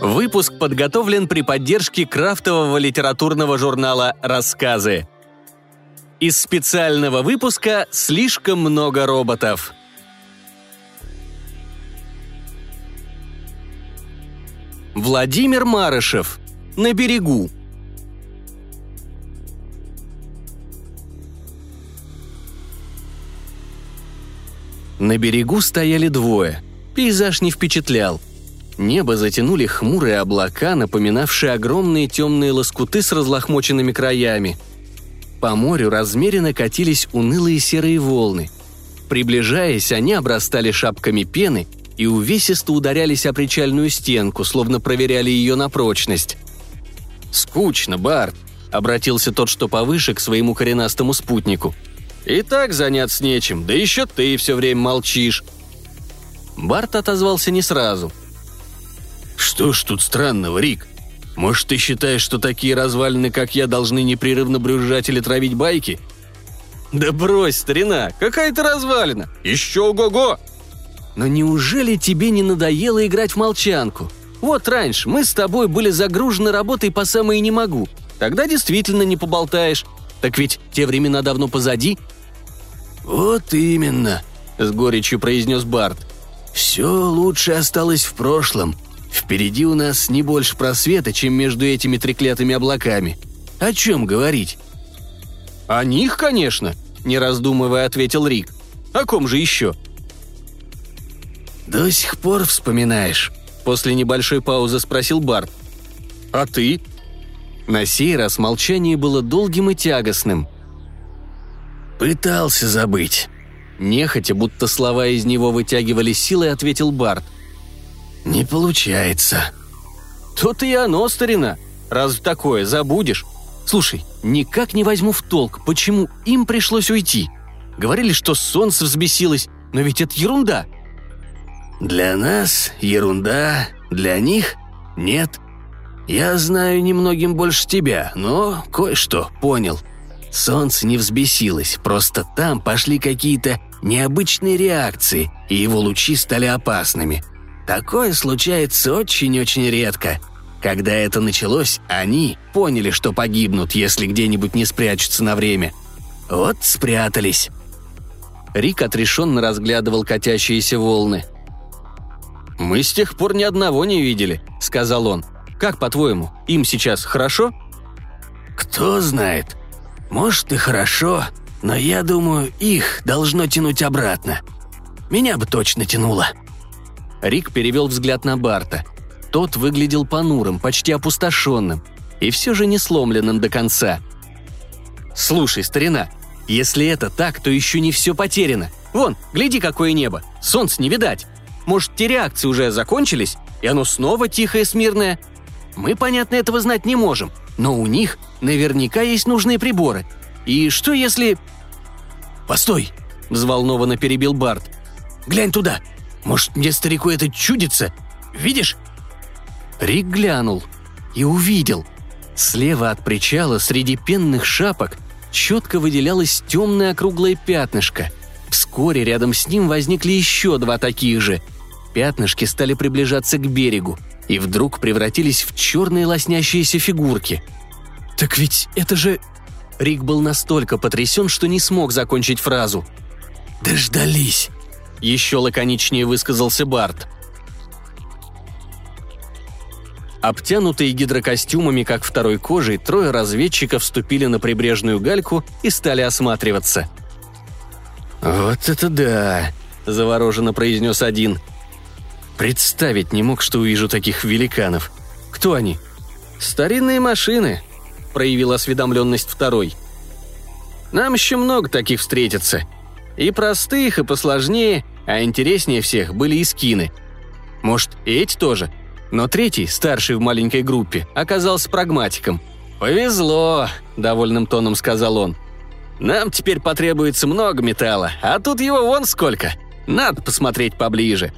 Выпуск подготовлен при поддержке крафтового литературного журнала «Рассказы». Из специального выпуска «Слишком много роботов». Владимир Марышев. На берегу. На берегу стояли двое. Пейзаж не впечатлял. Небо затянули хмурые облака, напоминавшие огромные темные лоскуты с разлохмоченными краями. По морю размеренно катились унылые серые волны. Приближаясь, они обрастали шапками пены и увесисто ударялись о причальную стенку, словно проверяли ее на прочность. «Скучно, Барт», — обратился тот, что повыше, к своему коренастому спутнику — и так заняться нечем, да еще ты все время молчишь». Барт отозвался не сразу. «Что ж тут странного, Рик? Может, ты считаешь, что такие развалины, как я, должны непрерывно брюзжать или травить байки?» «Да брось, старина, какая то развалина! Еще ого-го!» «Но неужели тебе не надоело играть в молчанку? Вот раньше мы с тобой были загружены работой по самое не могу. Тогда действительно не поболтаешь. Так ведь те времена давно позади». «Вот именно», — с горечью произнес Барт. «Все лучше осталось в прошлом. Впереди у нас не больше просвета, чем между этими треклятыми облаками. О чем говорить?» «О них, конечно», — не раздумывая ответил Рик. «О ком же еще?» «До сих пор вспоминаешь?» После небольшой паузы спросил Барт. «А ты?» На сей раз молчание было долгим и тягостным. «Пытался забыть». Нехотя, будто слова из него вытягивали силой, ответил Барт. «Не получается». «То-то и оно, старина. Разве такое забудешь? Слушай, никак не возьму в толк, почему им пришлось уйти. Говорили, что солнце взбесилось, но ведь это ерунда». «Для нас ерунда, для них нет», я знаю немногим больше тебя, но кое-что понял. Солнце не взбесилось, просто там пошли какие-то необычные реакции, и его лучи стали опасными. Такое случается очень-очень редко. Когда это началось, они поняли, что погибнут, если где-нибудь не спрячутся на время. Вот спрятались. Рик отрешенно разглядывал катящиеся волны. «Мы с тех пор ни одного не видели», — сказал он. Как, по-твоему, им сейчас хорошо?» «Кто знает. Может и хорошо, но я думаю, их должно тянуть обратно. Меня бы точно тянуло». Рик перевел взгляд на Барта. Тот выглядел понурым, почти опустошенным, и все же не сломленным до конца. «Слушай, старина, если это так, то еще не все потеряно. Вон, гляди, какое небо. Солнце не видать. Может, те реакции уже закончились, и оно снова тихое, смирное? Мы, понятно, этого знать не можем, но у них наверняка есть нужные приборы. И что если...» «Постой!» – взволнованно перебил Барт. «Глянь туда! Может, мне старику это чудится? Видишь?» Рик глянул и увидел. Слева от причала среди пенных шапок четко выделялось темное округлое пятнышко. Вскоре рядом с ним возникли еще два таких же. Пятнышки стали приближаться к берегу – и вдруг превратились в черные лоснящиеся фигурки. «Так ведь это же...» Рик был настолько потрясен, что не смог закончить фразу. «Дождались!» – еще лаконичнее высказался Барт. Обтянутые гидрокостюмами, как второй кожей, трое разведчиков вступили на прибрежную гальку и стали осматриваться. «Вот это да!» – завороженно произнес один. Представить не мог, что увижу таких великанов. Кто они? Старинные машины, проявил осведомленность второй. Нам еще много таких встретится. И простых, и посложнее, а интереснее всех были и скины. Может, и эти тоже? Но третий, старший в маленькой группе, оказался прагматиком. «Повезло», — довольным тоном сказал он. «Нам теперь потребуется много металла, а тут его вон сколько. Надо посмотреть поближе»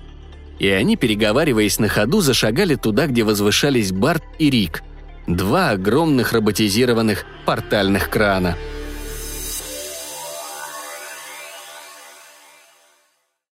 и они, переговариваясь на ходу, зашагали туда, где возвышались Барт и Рик. Два огромных роботизированных портальных крана –